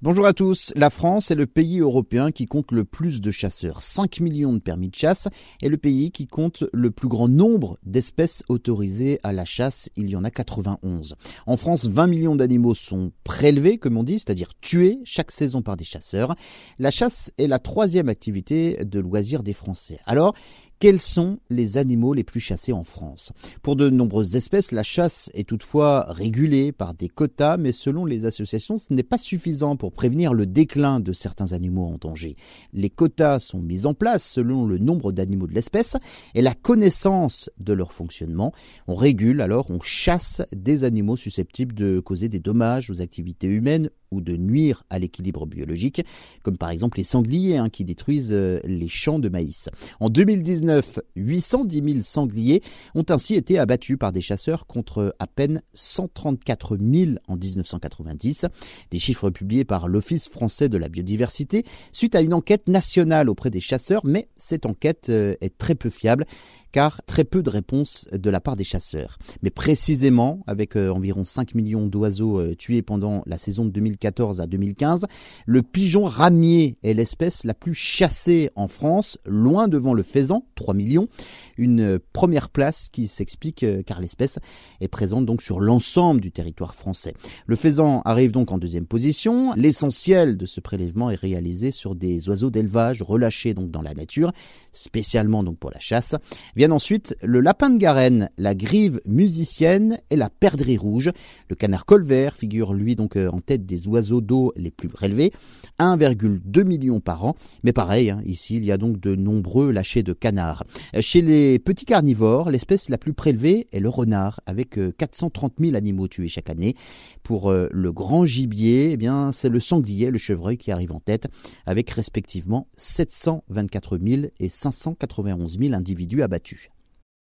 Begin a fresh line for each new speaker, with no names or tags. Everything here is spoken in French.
Bonjour à tous. La France est le pays européen qui compte le plus de chasseurs, 5 millions de permis de chasse, et le pays qui compte le plus grand nombre d'espèces autorisées à la chasse, il y en a 91. En France, 20 millions d'animaux sont prélevés, comme on dit, c'est-à-dire tués chaque saison par des chasseurs. La chasse est la troisième activité de loisir des Français. Alors, quels sont les animaux les plus chassés en France? Pour de nombreuses espèces, la chasse est toutefois régulée par des quotas, mais selon les associations, ce n'est pas suffisant pour prévenir le déclin de certains animaux en danger. Les quotas sont mis en place selon le nombre d'animaux de l'espèce et la connaissance de leur fonctionnement. On régule alors, on chasse des animaux susceptibles de causer des dommages aux activités humaines ou de nuire à l'équilibre biologique, comme par exemple les sangliers hein, qui détruisent euh, les champs de maïs. En 2019, 810 000 sangliers ont ainsi été abattus par des chasseurs contre à peine 134 000 en 1990, des chiffres publiés par l'Office français de la biodiversité suite à une enquête nationale auprès des chasseurs, mais cette enquête euh, est très peu fiable car très peu de réponses de la part des chasseurs. Mais précisément, avec euh, environ 5 millions d'oiseaux tués pendant la saison de 2015, 2014 à 2015, le pigeon ramier est l'espèce la plus chassée en France, loin devant le faisan, 3 millions, une première place qui s'explique euh, car l'espèce est présente donc sur l'ensemble du territoire français. Le faisan arrive donc en deuxième position. L'essentiel de ce prélèvement est réalisé sur des oiseaux d'élevage relâchés donc dans la nature, spécialement donc pour la chasse. Viennent ensuite le lapin de Garenne, la grive musicienne et la perdrix rouge. Le canard colvert figure lui donc euh, en tête des oiseaux d'eau les plus relevés, 1,2 million par an. Mais pareil, hein, ici, il y a donc de nombreux lâchers de canards. Chez les petits carnivores, l'espèce la plus prélevée est le renard, avec 430 euh, 000 animaux tués chaque année. Pour euh, le grand gibier, eh bien, c'est le sanglier, le chevreuil qui arrive en tête, avec respectivement 724 000 et 591 000 individus abattus.